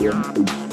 Yeah.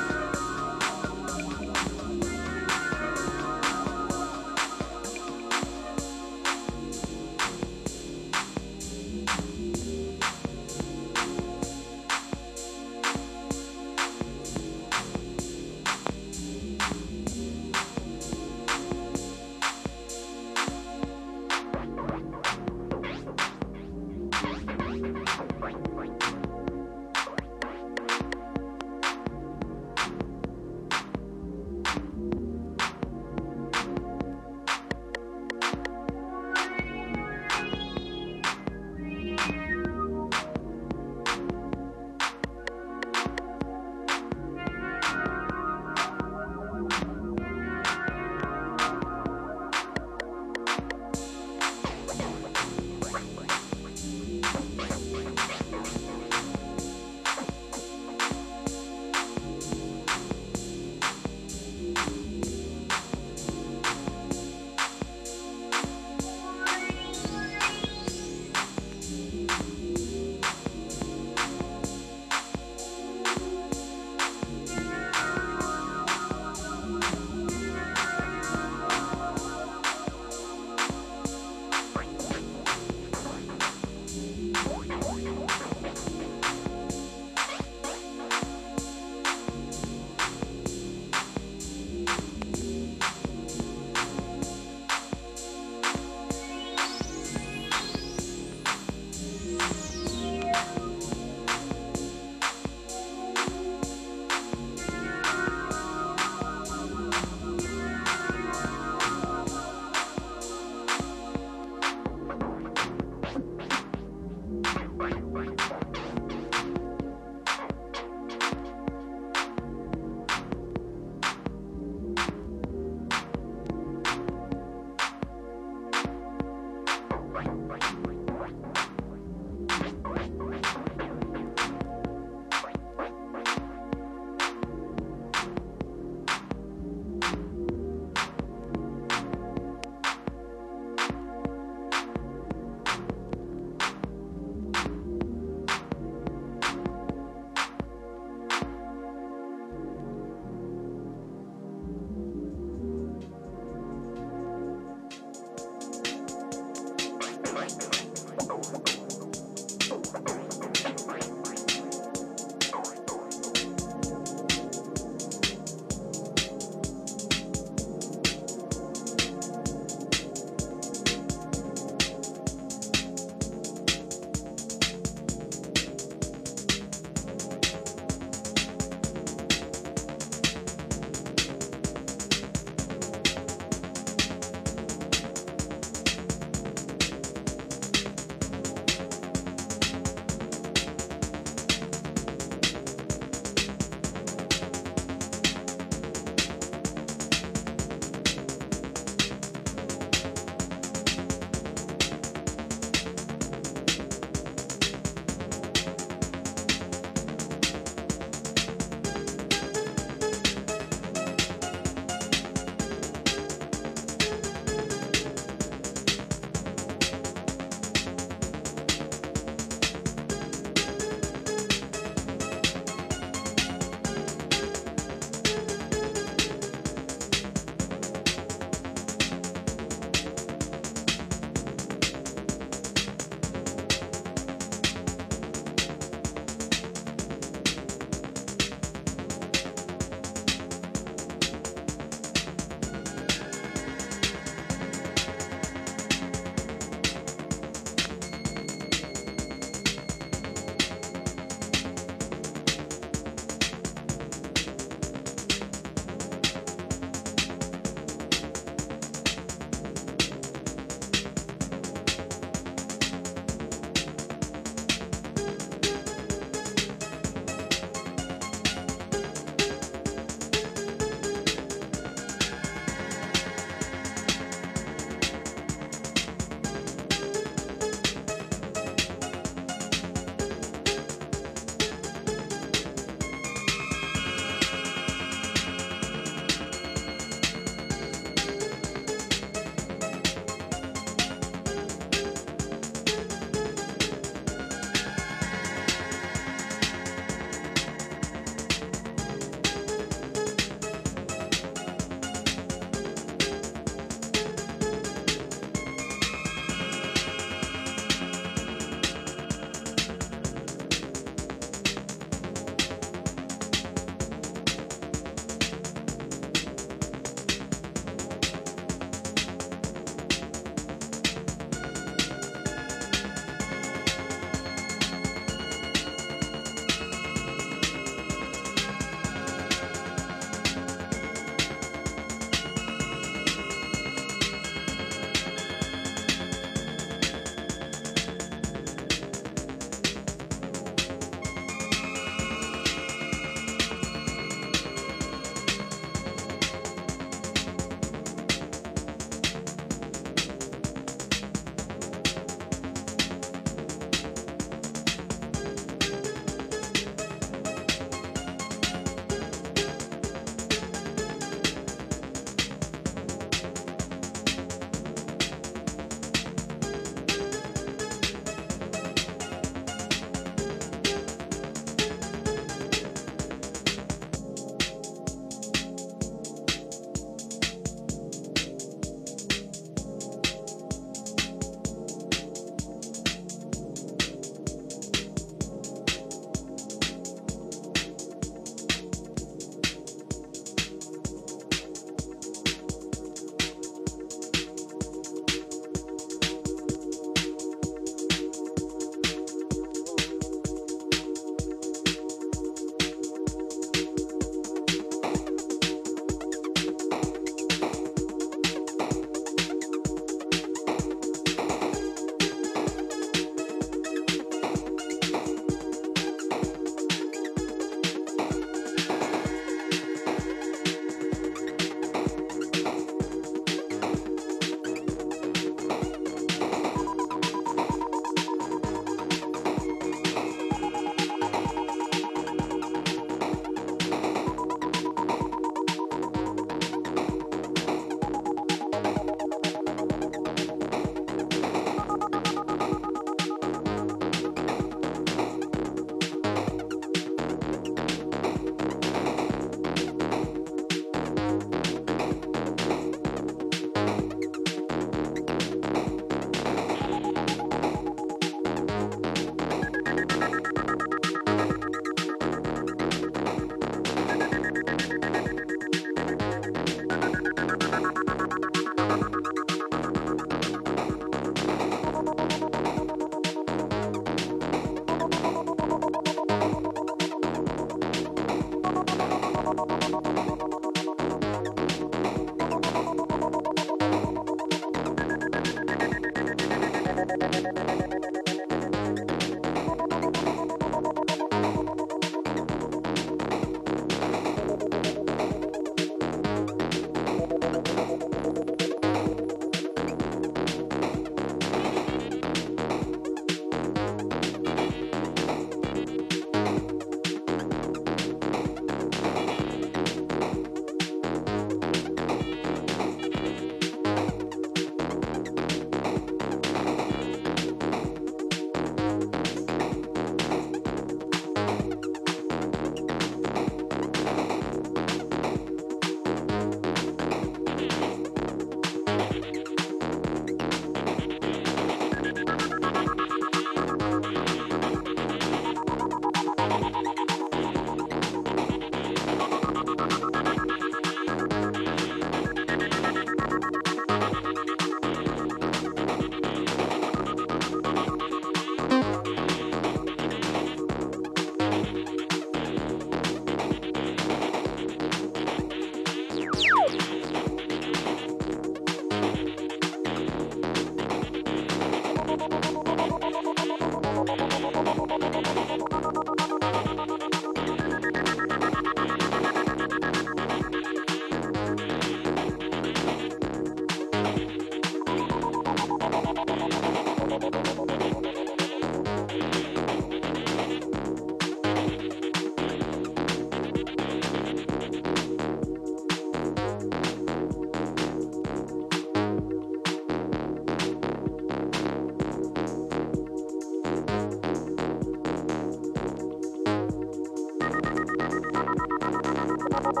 あ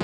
っ!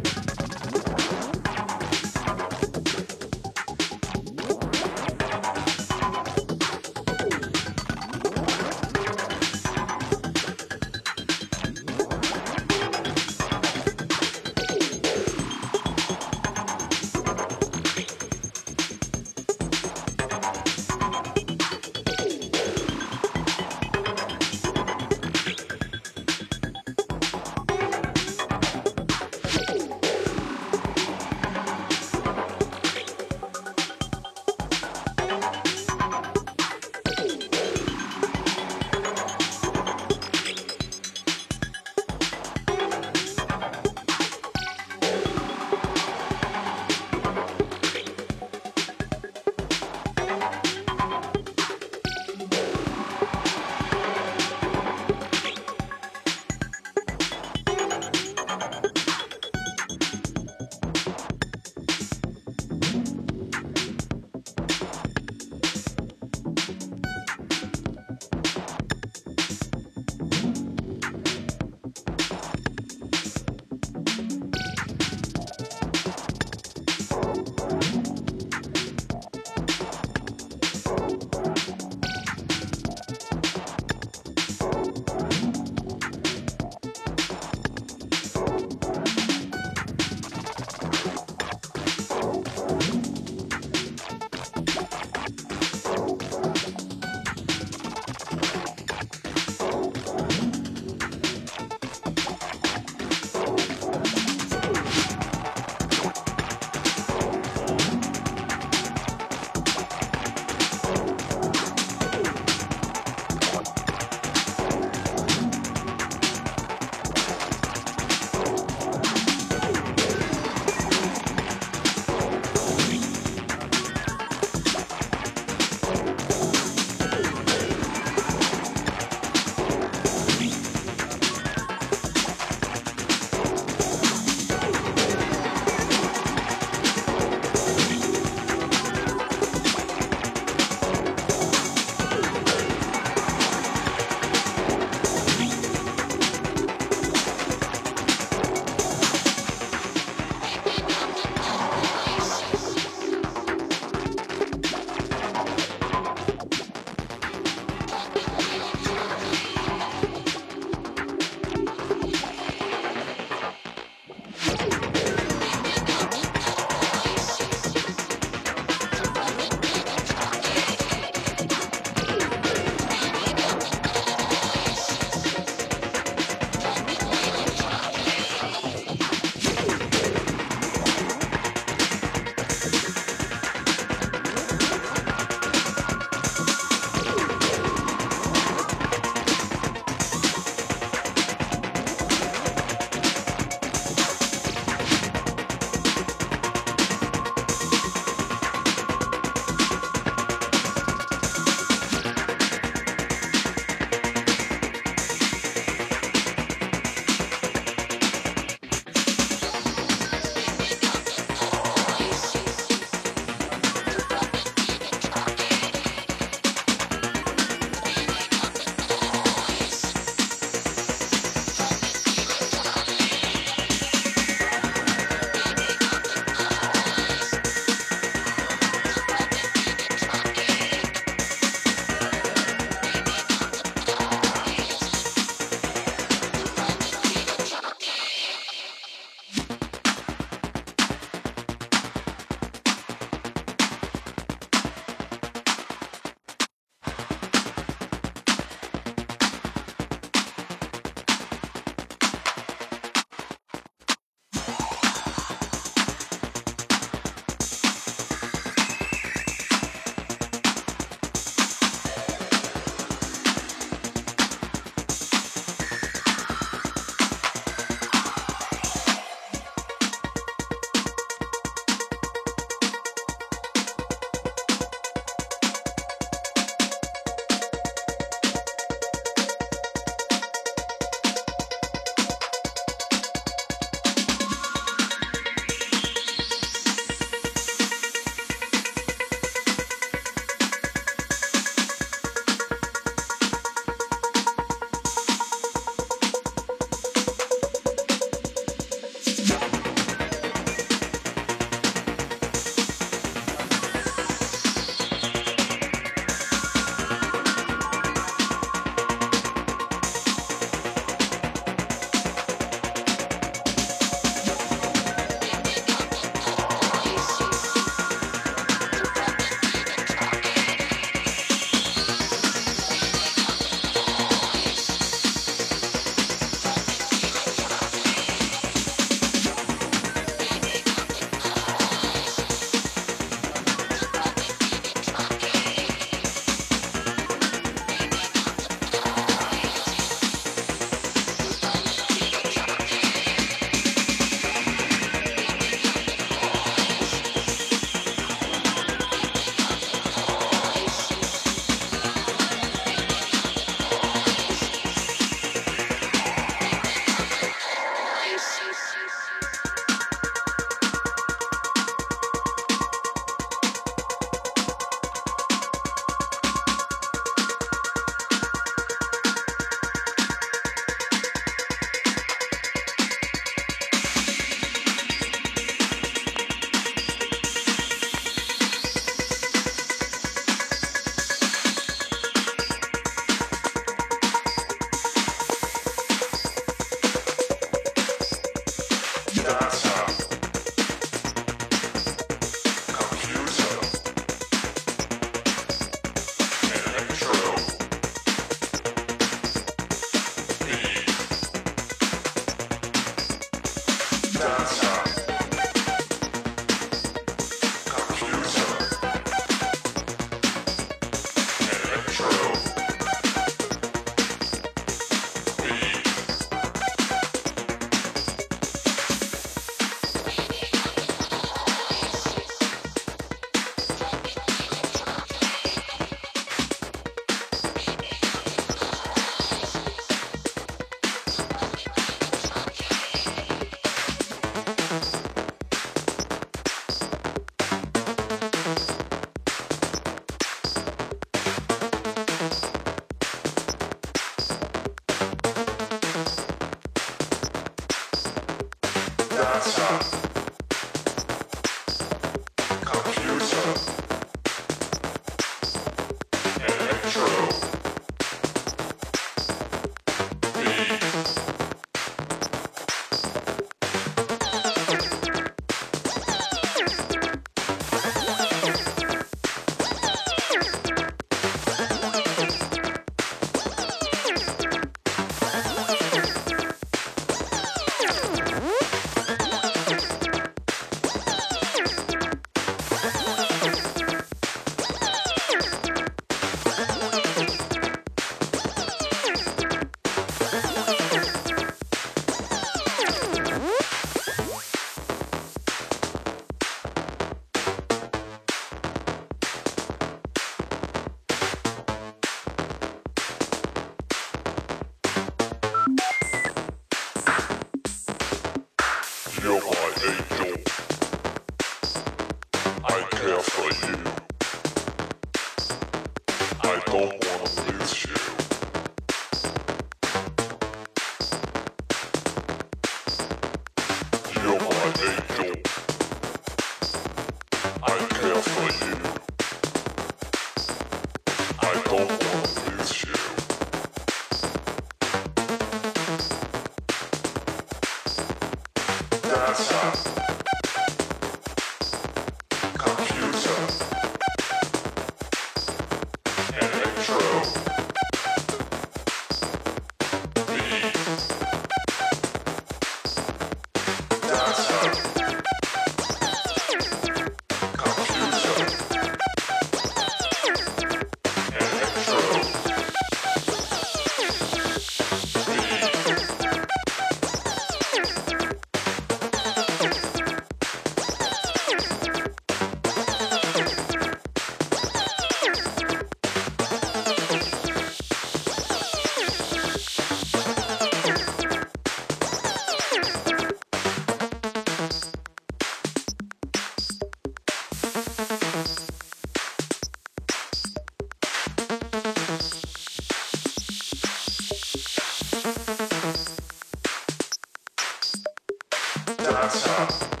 For uh,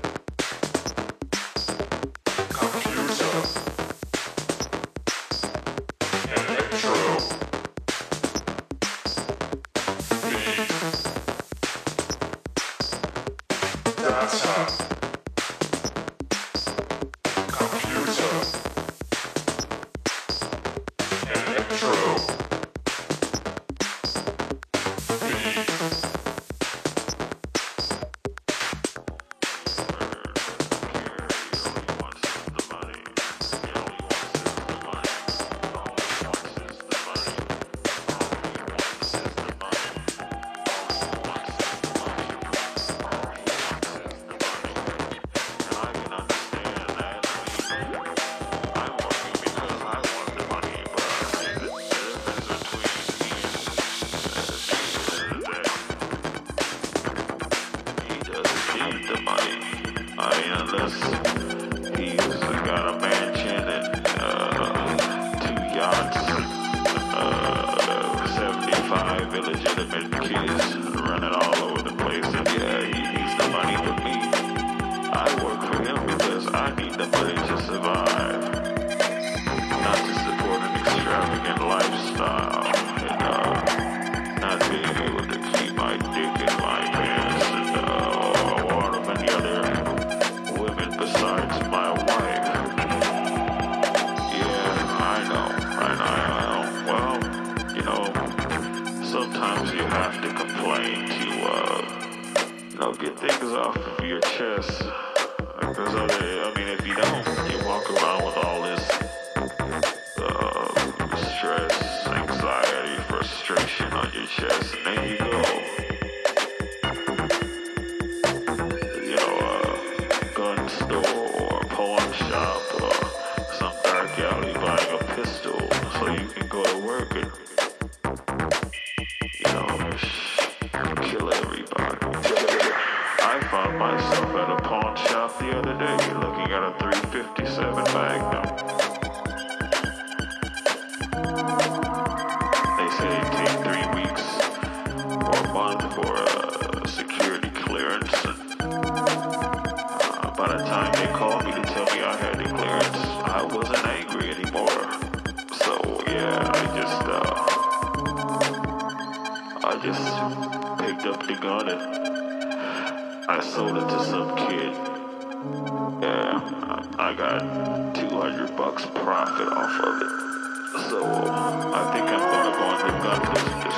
security sold it to some kid. Yeah, I got 200 bucks profit off of it. So I think I'm gonna go into this. Kid.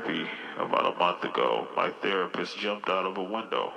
therapy about a month ago, my therapist jumped out of a window.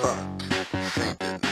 fuck.